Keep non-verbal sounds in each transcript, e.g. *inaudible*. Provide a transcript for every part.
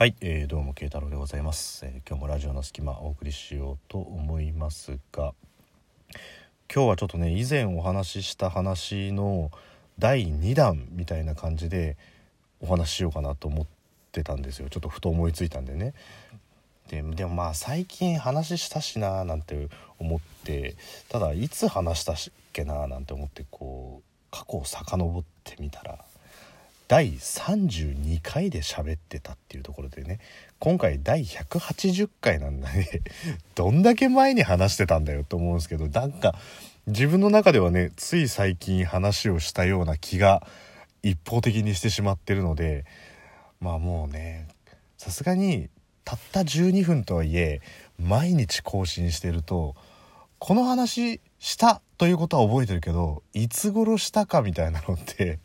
はい、えー、どうも慶太郎でございます、えー今日もラジオの隙間お送りしようと思いますが今日はちょっとね以前お話しした話の第2弾みたいな感じでお話ししようかなと思ってたんですよ。ちょっとふと思いついたんでね。ででもまあ最近話したしなーなんて思ってただいつ話したっけななんて思ってこう過去を遡ってみたら第32回で喋ってたっていうところでね今回第180回なんだね。*laughs* どんだけ前に話してたんだよと思うんですけどなんか自分の中ではねつい最近話をしたような気が一方的にしてしまってるのでまあもうねさすがにたった12分とはいえ毎日更新してるとこの話したということは覚えてるけどいつ頃したかみたいなのって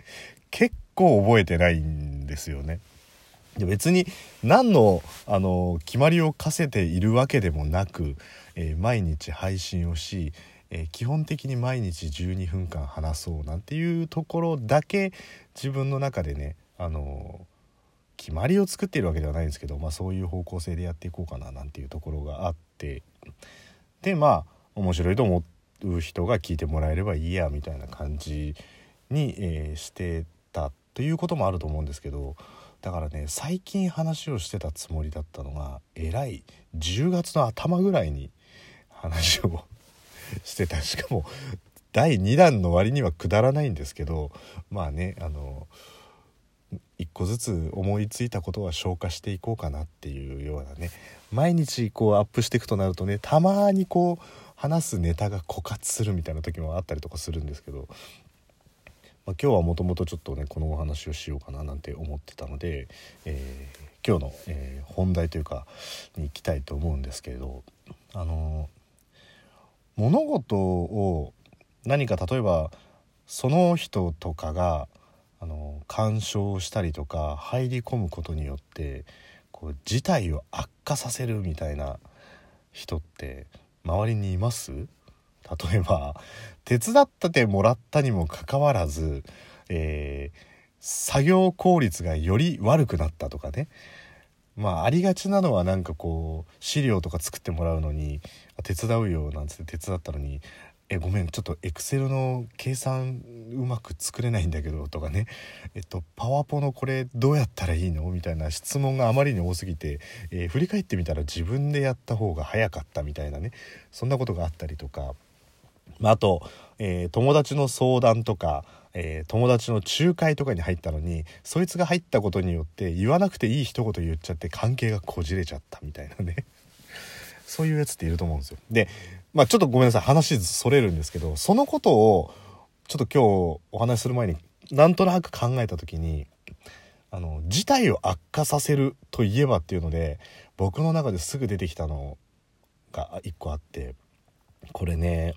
結構覚えてないんですよね。別に何のあの決まりを課せているわけでもなく、えー毎日配信をし、えー基本的に毎日12分間話そうなんていうところだけ自分の中でねあの決まりを作っているわけではないんですけど、まあ、そういう方向性でやっていこうかななんていうところがあってでまあ面白いと思う人が聞いてもらえればいいやみたいな感じに、えーしてということもあると思うんですけどだからね最近話をしてたつもりだったのがえらい10月の頭ぐらいに話を *laughs* してた。しかも第2弾の割にはくだらないんですけどまあねあの一個ずつ思いついたことは消化していこうかなっていうようなね毎日こうアップしていくとなるとねたまにこう話すネタが枯渇するみたいな時もあったりとかするんですけど、まあ、今日はもともとちょっとねこのお話をしようかななんて思ってたので、えー今日の、えー本題というかに行きたいと思うんですけれどあの物事を何か例えばその人とかがあの干渉したりとか入り込むことによってこう事態を悪化させるみたいな人って周りにいます？例えば手伝ってもらったにもかかわらず、えー作業効率がより悪くなったとかね。まあありがちなのはなんかこう資料とか作ってもらうのに手伝うよなんつって手伝ったのにえごめんちょっとエクセルの計算うまく作れないんだけどとかね。えっとパワポのこれどうやったらいいの？みたいな質問があまりに多すぎて、えー振り返ってみたら自分でやった方が早かったみたいなね。そんなことがあったりとか、あ、あと、えー友達の相談とか、えー友達の仲介とかに入ったのにそいつが入ったことによって言わなくていい一言言っちゃって関係がこじれちゃったみたいなね *laughs* そういうやつっていると思うんですよ。で、まあちょっとごめんなさい話それるんですけどそのことをちょっと今日お話しする前になんとなく考えた時にあの事態を悪化させるといえばっていうので僕の中ですぐ出てきたのが一個あってこれね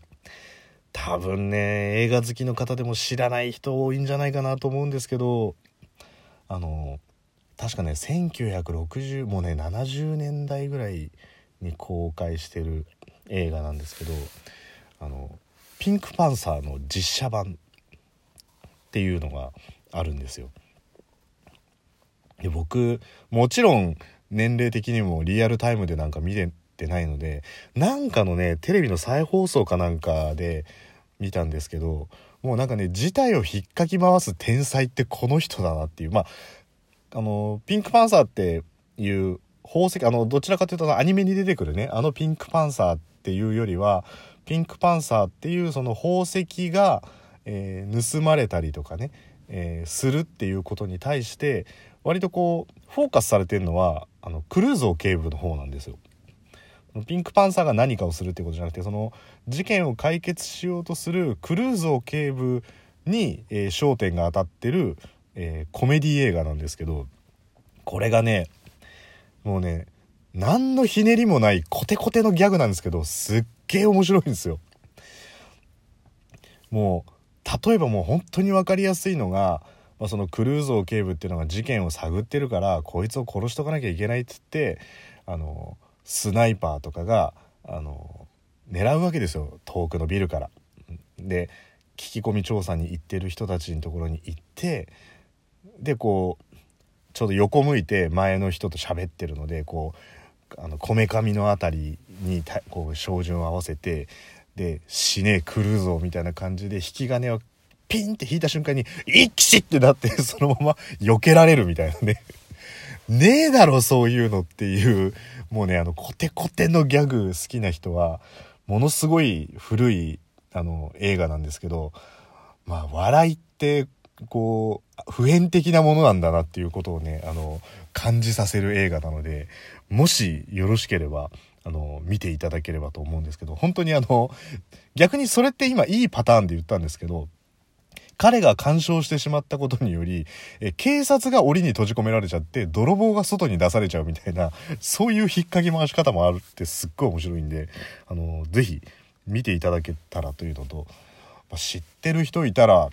多分ね映画好きの方でも知らない人多いんじゃないかなと思うんですけどあの確かね1960もうね70年代ぐらいに公開してる映画なんですけどあのピンクパンサーの実写版っていうのがあるんですよ。で僕もちろん年齢的にもリアルタイムでなんか見れてないのでなんかのねテレビの再放送かなんかで見たんですけどもうなんかね事態を引っかき回す天才ってこの人だなっていうまああのピンクパンサーっていう宝石あのどちらかというとアニメに出てくるねあのピンクパンサーっていうよりはピンクパンサーっていうその宝石が、えー盗まれたりとかね、えーするっていうことに対して割とこうフォーカスされてるのはあのクルーゾー警部の方なんですよ。ピンクパンサーが何かをするってことじゃなくてその事件を解決しようとするクルーゾー警部に、えー焦点が当たってる、えーコメディ映画なんですけどこれがねもうね何のひねりもないコテコテのギャグなんですけどすっげえ面白いんですよ。もう例えばもう本当に分かりやすいのが、まあ、そのクルーゾー警部っていうのが事件を探ってるからこいつを殺しとかなきゃいけないっつってあのスナイパーとかがあの狙うわけですよ遠くのビルから。で聞き込み調査に行ってる人たちのところに行ってでこうちょうど横向いて前の人と喋ってるのでこうあのこめかみの辺りにこう照準を合わせてで「死ね来るぞ」みたいな感じで引き金をピンって引いた瞬間に「一気ってなってそのまま避けられるみたいなねねえだろそういうのっていうもうねあのコテコテのギャグ好きな人はものすごい古いあの映画なんですけどまあ笑いってこう普遍的なものなんだなっていうことをねあの感じさせる映画なのでもしよろしければあの見ていただければと思うんですけど本当にあの逆にそれって今いいパターンで言ったんですけど彼が干渉してしまったことにより、え警察が檻に閉じ込められちゃって、泥棒が外に出されちゃうみたいな、そういう引っかき回し方もあるってすっごい面白いんで、あの、ぜひ見ていただけたらというのと、まあ、知ってる人いたら、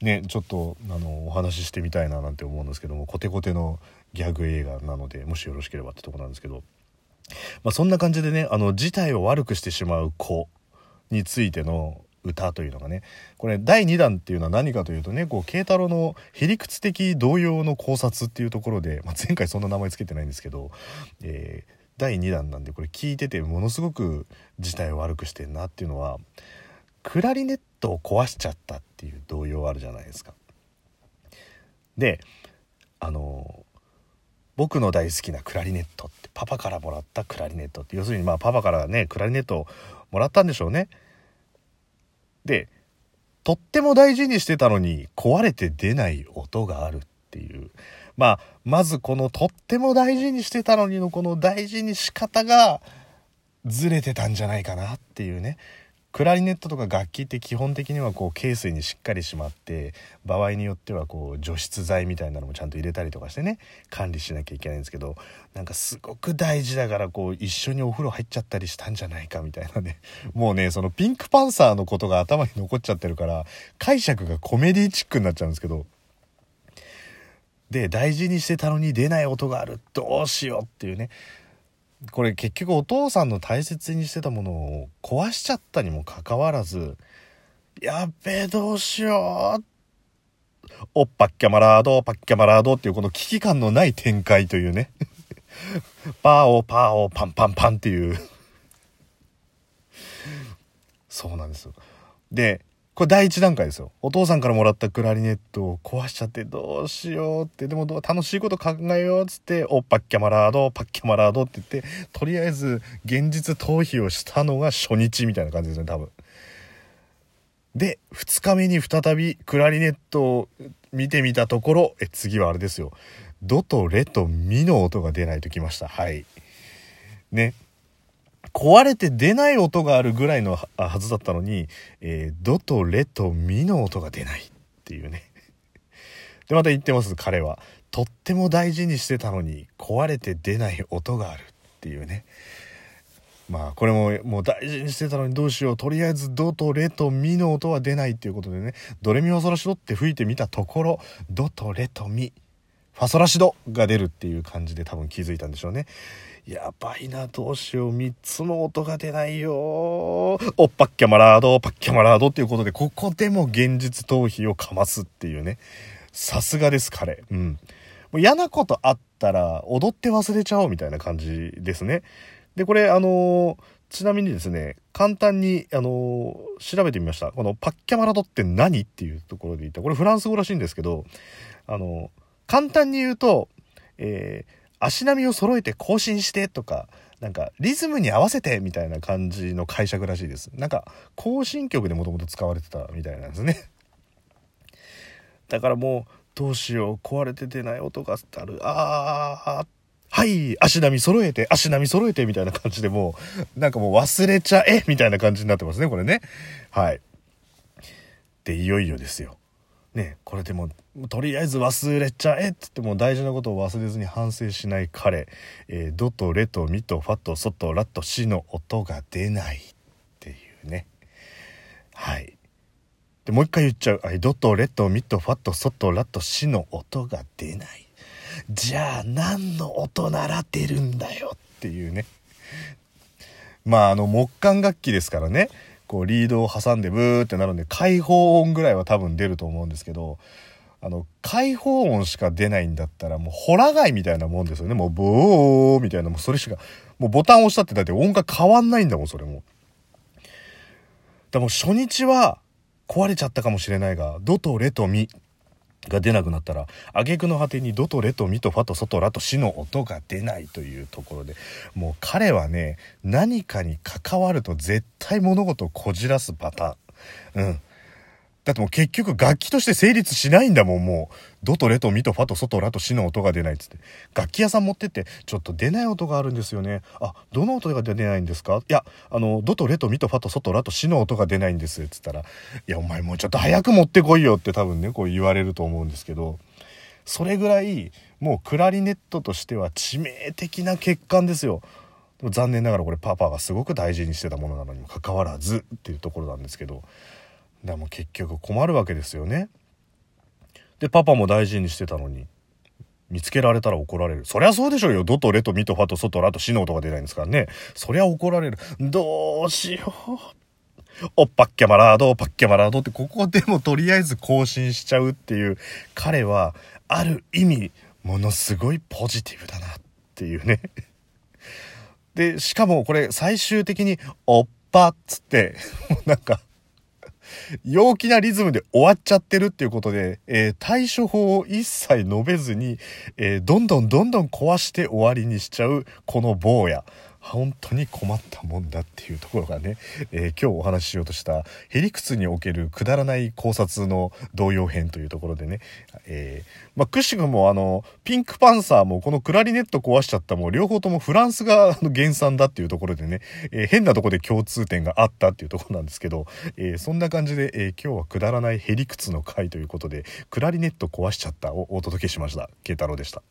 ね、ちょっとあのお話ししてみたいななんて思うんですけどもコテコテのギャグ映画なのでもしよろしければってとこなんですけど、まあ、そんな感じでねあの事態を悪くしてしまう子についての歌というのがねこれ第2弾っていうのは何かというとねこう慶太郎のへりくつ的動揺の考察っていうところで、まあ、前回そんな名前つけてないんですけど、えー、第2弾なんでこれ聞いててものすごく事態を悪くしてんなっていうのはクラリネットを壊しちゃったっていう動揺あるじゃないですか。であの僕の大好きなクラリネットってパパからもらったクラリネットって要するにまあパパからねクラリネットをもらったんでしょうね。でとっても大事にしてたのに壊れて出ない音があるっていう。まあまずこのとっても大事にしてたのにのこの大事に仕方がずれてたんじゃないかなっていうね。クラリネットとか楽器って基本的にはこうケースにしっかりしまって場合によってはこう除湿剤みたいなのもちゃんと入れたりとかしてね管理しなきゃいけないんですけどなんかすごく大事だからこう一緒にお風呂入っちゃったりしたんじゃないかみたいなね。*laughs* もうねそのピンクパンサーのことが頭に残っちゃってるから解釈がコメディチックになっちゃうんですけど。で大事にしてたのに出ない音がある。どうしようっていうね。これ結局お父さんの大切にしてたものを壊しちゃったにもかかわらずやっべえどうしよう。おっぱっきゃまラードパッキャマラードっていうこの危機感のない展開というね。パーオパーオパンパンパンっていう。そうなんですよ。でこれ第一段階ですよ。お父さんからもらったクラリネットを壊しちゃってどうしようって、でも楽しいこと考えようっつって、おパッキャマラード、パッキャマラードって言って、とりあえず現実逃避をしたのが初日みたいな感じですね、多分。で、2日目に再びクラリネットを見てみたところ、え、次はあれですよ。ドとレとミの音が出ないときました。はい。ね。壊れて出ない音があるぐらいのはずだったのに、えー、ドとレとミの音が出ないっていうね。*laughs* で、また言ってます、彼は。とっても大事にしてたのに壊れて出ない音があるっていうね。まあこれももう大事にしてたのにどうしようとりあえずドとレとミの音は出ないっていうことでねドレミファソラシドって吹いてみたところドとレとミファソラシドが出るっていう感じで多分気づいたんでしょうねやばいな、どうしよう。3つも音が出ないよ。おっぱっきゃまラード、パッキャマラードっていうことで、ここでも現実逃避をかますっていうね。さすがです、彼。うん。もう嫌なことあったら、踊って忘れちゃおうみたいな感じですね。で、これ、あのー、ちなみにですね、簡単に、あのー、調べてみました。このパッキャマラドって何っていうところで言った。これフランス語らしいんですけど、あのー、簡単に言うと、えー、足並みを揃えて更新してとか、なんかリズムに合わせてみたいな感じの解釈らしいです。なんか更新曲でもともと使われてたみたいなんですね。だからもうどうしよう壊れて出ない音があるああはい足並み揃えて足並み揃えてみたいな感じでもうなんかもう忘れちゃえみたいな感じになってますねこれねはいでいよいよですよねこれでもとりあえず忘れちゃえっつっても大事なことを忘れずに反省しない彼、えー、ドとレとミとファとソとラとシの音が出ないっていうね。はい。でもう一回言っちゃう、ドとレとミとファとソとラとシの音が出ない。じゃあ何の音なら出るんだよっていうね。まああの木管楽器ですからね。こうリードを挟んでブーってなるんで開放音ぐらいは多分出ると思うんですけどあの開放音しか出ないんだったらもうホラガイみたいなもんですよね。もうボーみたいなもうそれしかもうボタン押したってだって音が変わんないんだもんそれもでも初日は壊れちゃったかもしれないがドとレとミが出なくなったら挙句の果てにドとレとミとファとソとラとシの音が出ないというところでもう彼はね何かに関わると絶対物事をこじらすパター。ンうん。だってもう結局楽器として成立しないんだもん、もう。ドとレとミとファとソとラとシの音が出ないっつって。楽器屋さん持ってって、ちょっと出ない音があるんですよね。あ、どの音が出ないんですか？いや、あの、ドとレとミとファとソとラとシの音が出ないんです。っつったら、いや、お前もうちょっと早く持ってこいよって多分ね、こう言われると思うんですけど、それぐらい、もうクラリネットとしては致命的な欠陥ですよ。残念ながらこれパパがすごく大事にしてたものなのにもかかわらずっていうところなんですけどでも結局困るわけですよね。でパパも大事にしてたのに見つけられたら怒られる。そりゃそうでしょうよ。ドとレとミとファとソとラとシの音が出ないんですからね。そりゃ怒られる。どうしよう。おっぱっけまラード、パッケマラードってここでもとりあえず更新しちゃうっていう彼はある意味ものすごいポジティブだなっていうね。で、しかもこれ最終的におっぱっつって、もうなんか陽気なリズムで終わっちゃってるっていうことで、えー、対処法を一切述べずに、えー、どんどんどんどん壊して終わりにしちゃうこの坊や。本当に困ったもんだっていうところがね、えー、今日お話ししようとしたヘリクツにおけるくだらない考察の同様編というところでね、えー、まあ、くしくもあの、ピンクパンサーもこのクラリネット壊しちゃったも両方ともフランスが原産だっていうところでね、えー、変なとこで共通点があったっていうところなんですけど、えそんな感じで、え今日はくだらないヘリクツの回ということで、クラリネット壊しちゃったをお届けしました。慶太郎でした。